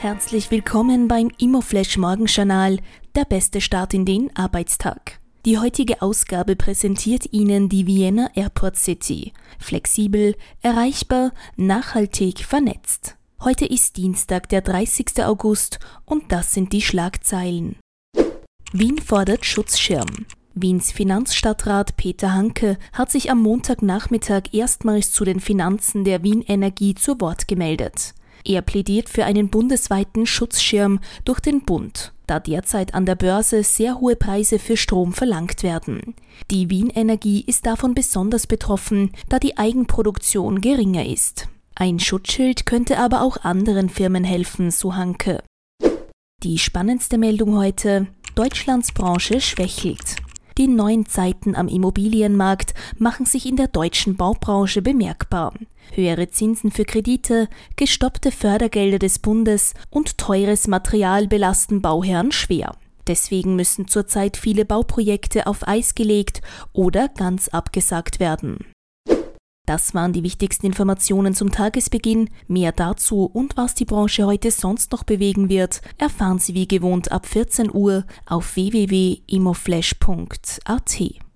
Herzlich willkommen beim Immoflash Morgenjournal, der beste Start in den Arbeitstag. Die heutige Ausgabe präsentiert Ihnen die Vienna Airport City. Flexibel, erreichbar, nachhaltig vernetzt. Heute ist Dienstag, der 30. August und das sind die Schlagzeilen. Wien fordert Schutzschirm. Wiens Finanzstadtrat Peter Hanke hat sich am Montagnachmittag erstmals zu den Finanzen der Wien Energie zu Wort gemeldet. Er plädiert für einen bundesweiten Schutzschirm durch den Bund, da derzeit an der Börse sehr hohe Preise für Strom verlangt werden. Die Wien Energie ist davon besonders betroffen, da die Eigenproduktion geringer ist. Ein Schutzschild könnte aber auch anderen Firmen helfen, so Hanke. Die spannendste Meldung heute: Deutschlands Branche schwächelt. Die neuen Zeiten am Immobilienmarkt machen sich in der deutschen Baubranche bemerkbar. Höhere Zinsen für Kredite, gestoppte Fördergelder des Bundes und teures Material belasten Bauherren schwer. Deswegen müssen zurzeit viele Bauprojekte auf Eis gelegt oder ganz abgesagt werden. Das waren die wichtigsten Informationen zum Tagesbeginn. Mehr dazu und was die Branche heute sonst noch bewegen wird, erfahren Sie wie gewohnt ab 14 Uhr auf www.imoflash.at.